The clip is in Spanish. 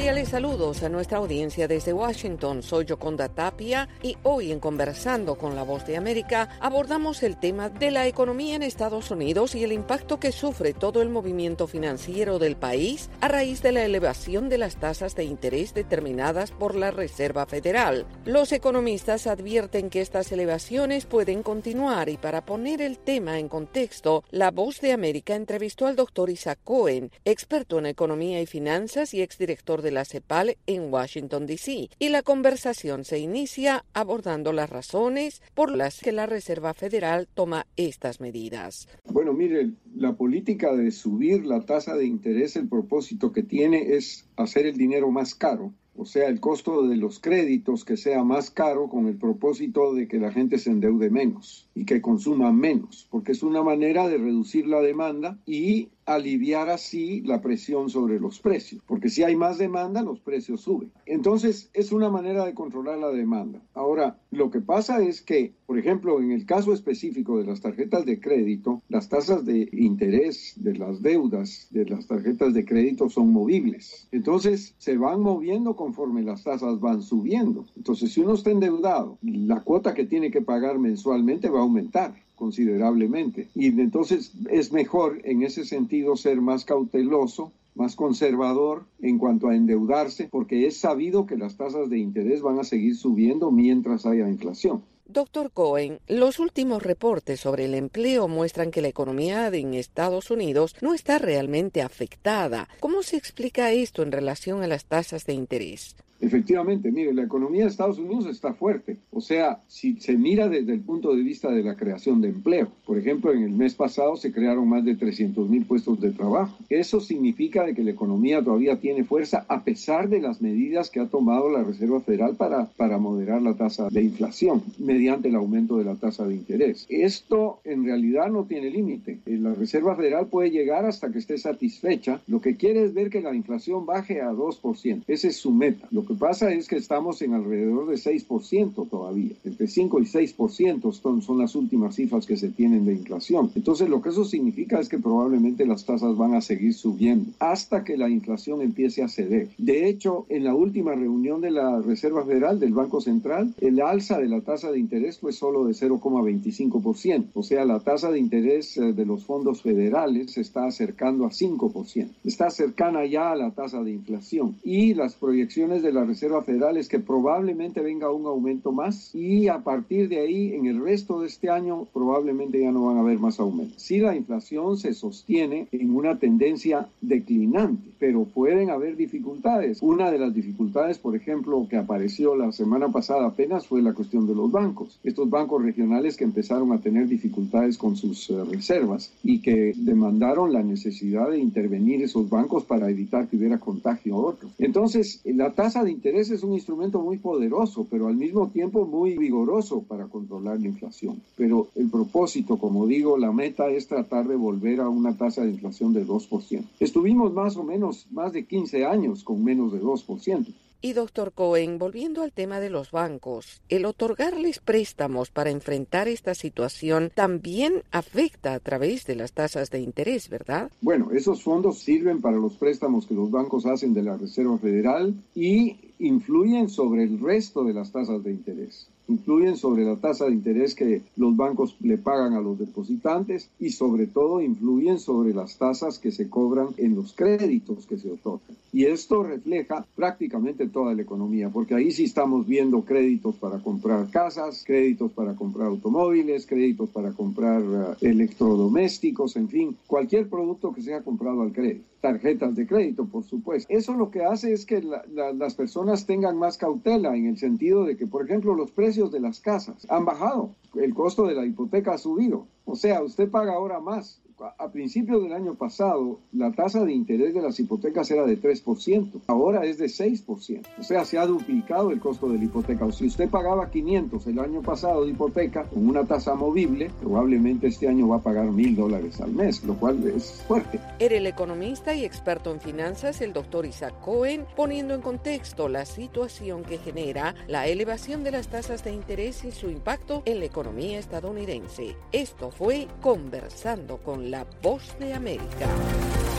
Cordiales saludos a nuestra audiencia desde Washington. Soy Yoconda Tapia y hoy en Conversando con la Voz de América abordamos el tema de la economía en Estados Unidos y el impacto que sufre todo el movimiento financiero del país a raíz de la elevación de las tasas de interés determinadas por la Reserva Federal. Los economistas advierten que estas elevaciones pueden continuar y para poner el tema en contexto, la Voz de América entrevistó al doctor Isaac Cohen, experto en economía y finanzas y exdirector de la CEPAL en Washington, D.C. Y la conversación se inicia abordando las razones por las que la Reserva Federal toma estas medidas. Bueno, mire, la política de subir la tasa de interés, el propósito que tiene es hacer el dinero más caro o sea, el costo de los créditos que sea más caro con el propósito de que la gente se endeude menos y que consuma menos, porque es una manera de reducir la demanda y aliviar así la presión sobre los precios, porque si hay más demanda, los precios suben. Entonces, es una manera de controlar la demanda. Ahora, lo que pasa es que, por ejemplo, en el caso específico de las tarjetas de crédito, las tasas de interés de las deudas de las tarjetas de crédito son movibles. Entonces, se van moviendo conforme las tasas van subiendo. Entonces, si uno está endeudado, la cuota que tiene que pagar mensualmente va a aumentar considerablemente. Y entonces es mejor en ese sentido ser más cauteloso más conservador en cuanto a endeudarse, porque es sabido que las tasas de interés van a seguir subiendo mientras haya inflación. Doctor Cohen, los últimos reportes sobre el empleo muestran que la economía en Estados Unidos no está realmente afectada. ¿Cómo se explica esto en relación a las tasas de interés? Efectivamente, mire, la economía de Estados Unidos está fuerte. O sea, si se mira desde el punto de vista de la creación de empleo, por ejemplo, en el mes pasado se crearon más de 300 mil puestos de trabajo. Eso significa de que la economía todavía tiene fuerza a pesar de las medidas que ha tomado la Reserva Federal para, para moderar la tasa de inflación mediante el aumento de la tasa de interés. Esto en realidad no tiene límite. Eh, la Reserva Federal puede llegar hasta que esté satisfecha. Lo que quiere es ver que la inflación baje a 2%. Ese es su meta. Lo que pasa es que estamos en alrededor de 6% todavía. Entre 5 y 6% son, son las últimas cifras que se tienen de inflación. Entonces lo que eso significa es que probablemente las tasas van a seguir subiendo hasta que la inflación empiece a ceder. De hecho, en la última reunión de la Reserva Federal del Banco Central, el alza de la tasa de interés fue solo de 0,25%. O sea, la tasa de interés eh, de los fondos federales se está acercando a 5%. Está cercana ya a la tasa de inflación. Y las proyecciones de la Reserva Federal es que probablemente venga un aumento más y a partir de ahí en el resto de este año probablemente ya no van a haber más aumentos. Si la inflación se sostiene en una tendencia declinante, pero pueden haber dificultades. Una de las dificultades, por ejemplo, que apareció la semana pasada apenas fue la cuestión de los bancos. Estos bancos regionales que empezaron a tener dificultades con sus eh, reservas y que demandaron la necesidad de intervenir esos bancos para evitar que hubiera contagio a otros. Entonces, la tasa de interés es un instrumento muy poderoso, pero al mismo tiempo muy vigoroso para controlar la inflación. Pero el propósito, como digo, la meta es tratar de volver a una tasa de inflación de 2%. Estuvimos más o menos más de 15 años con menos de 2%. Y doctor Cohen, volviendo al tema de los bancos, el otorgarles préstamos para enfrentar esta situación también afecta a través de las tasas de interés, ¿verdad? Bueno, esos fondos sirven para los préstamos que los bancos hacen de la Reserva Federal y influyen sobre el resto de las tasas de interés influyen sobre la tasa de interés que los bancos le pagan a los depositantes y sobre todo influyen sobre las tasas que se cobran en los créditos que se otorgan. Y esto refleja prácticamente toda la economía, porque ahí sí estamos viendo créditos para comprar casas, créditos para comprar automóviles, créditos para comprar eh, electrodomésticos, en fin, cualquier producto que sea comprado al crédito. Tarjetas de crédito, por supuesto. Eso lo que hace es que las personas tengan más cautela en el sentido de que, por ejemplo, los precios de las casas han bajado, el costo de la hipoteca ha subido. O sea, usted paga ahora más a principios del año pasado, la tasa de interés de las hipotecas era de 3%, ahora es de 6%. O sea, se ha duplicado el costo de la hipoteca. O si usted pagaba 500 el año pasado de hipoteca con una tasa movible, probablemente este año va a pagar mil dólares al mes, lo cual es fuerte. Era el economista y experto en finanzas, el doctor Isaac Cohen, poniendo en contexto la situación que genera la elevación de las tasas de interés y su impacto en la economía estadounidense. Esto fue Conversando con la Voz de América.